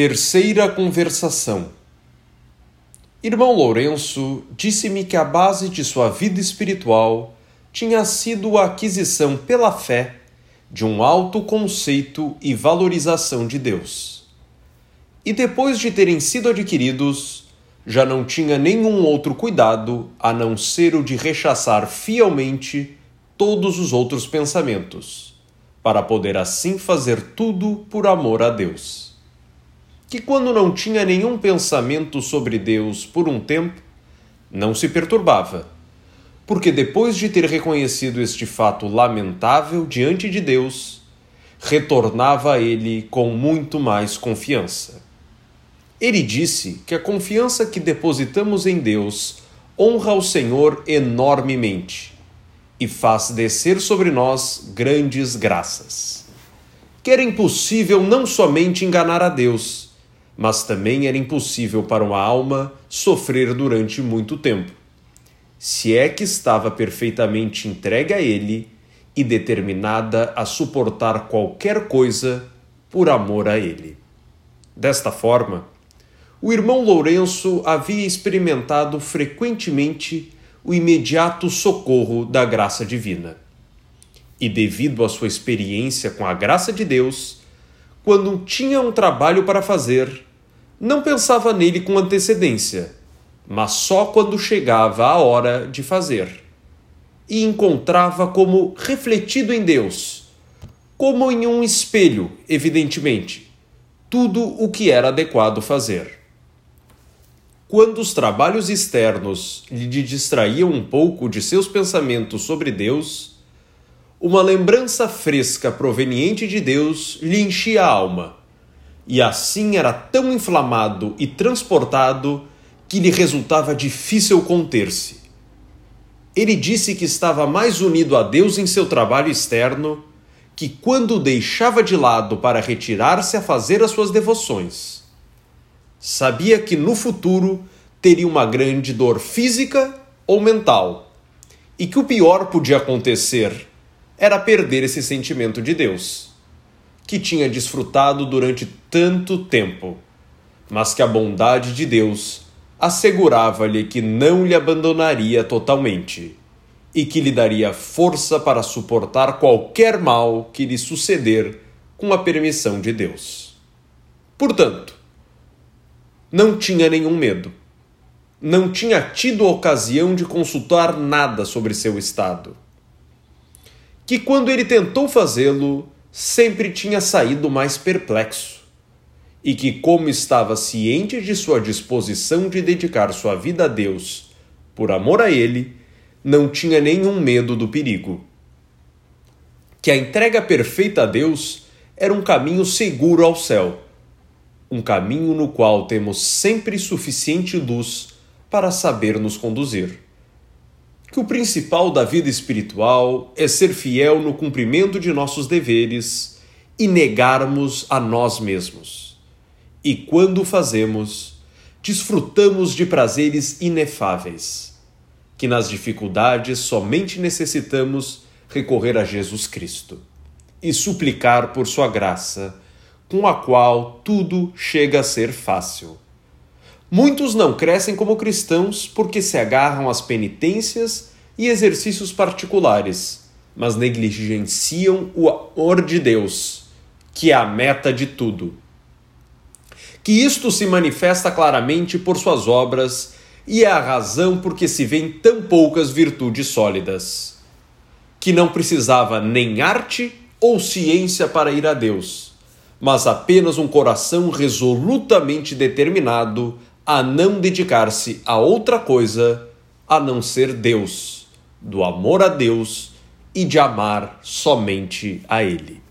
Terceira conversação. Irmão Lourenço disse-me que a base de sua vida espiritual tinha sido a aquisição pela fé de um alto conceito e valorização de Deus. E depois de terem sido adquiridos, já não tinha nenhum outro cuidado a não ser o de rechaçar fielmente todos os outros pensamentos, para poder assim fazer tudo por amor a Deus que, quando não tinha nenhum pensamento sobre Deus por um tempo, não se perturbava, porque depois de ter reconhecido este fato lamentável diante de Deus, retornava a ele com muito mais confiança. Ele disse que a confiança que depositamos em Deus honra o Senhor enormemente e faz descer sobre nós grandes graças. Que era impossível não somente enganar a Deus, mas também era impossível para uma alma sofrer durante muito tempo, se é que estava perfeitamente entregue a Ele e determinada a suportar qualquer coisa por amor a Ele. Desta forma, o irmão Lourenço havia experimentado frequentemente o imediato socorro da graça divina. E devido à sua experiência com a graça de Deus, quando tinha um trabalho para fazer, não pensava nele com antecedência, mas só quando chegava a hora de fazer. E encontrava como refletido em Deus, como em um espelho, evidentemente, tudo o que era adequado fazer. Quando os trabalhos externos lhe distraíam um pouco de seus pensamentos sobre Deus, uma lembrança fresca proveniente de Deus lhe enchia a alma e assim era tão inflamado e transportado que lhe resultava difícil conter-se. Ele disse que estava mais unido a Deus em seu trabalho externo que quando o deixava de lado para retirar-se a fazer as suas devoções. Sabia que no futuro teria uma grande dor física ou mental, e que o pior podia acontecer era perder esse sentimento de Deus que tinha desfrutado durante tanto tempo, mas que a bondade de Deus assegurava-lhe que não lhe abandonaria totalmente e que lhe daria força para suportar qualquer mal que lhe suceder com a permissão de Deus. Portanto, não tinha nenhum medo. Não tinha tido ocasião de consultar nada sobre seu estado. Que quando ele tentou fazê-lo, sempre tinha saído mais perplexo, e que, como estava ciente de sua disposição de dedicar sua vida a Deus por amor a Ele, não tinha nenhum medo do perigo. Que a entrega perfeita a Deus era um caminho seguro ao céu, um caminho no qual temos sempre suficiente luz para saber nos conduzir que o principal da vida espiritual é ser fiel no cumprimento de nossos deveres e negarmos a nós mesmos. E quando o fazemos, desfrutamos de prazeres inefáveis, que nas dificuldades somente necessitamos recorrer a Jesus Cristo e suplicar por sua graça, com a qual tudo chega a ser fácil. Muitos não crescem como cristãos porque se agarram às penitências e exercícios particulares, mas negligenciam o amor de Deus, que é a meta de tudo. Que isto se manifesta claramente por suas obras e é a razão por que se vêem tão poucas virtudes sólidas. Que não precisava nem arte ou ciência para ir a Deus, mas apenas um coração resolutamente determinado a não dedicar-se a outra coisa a não ser Deus, do amor a Deus e de amar somente a Ele.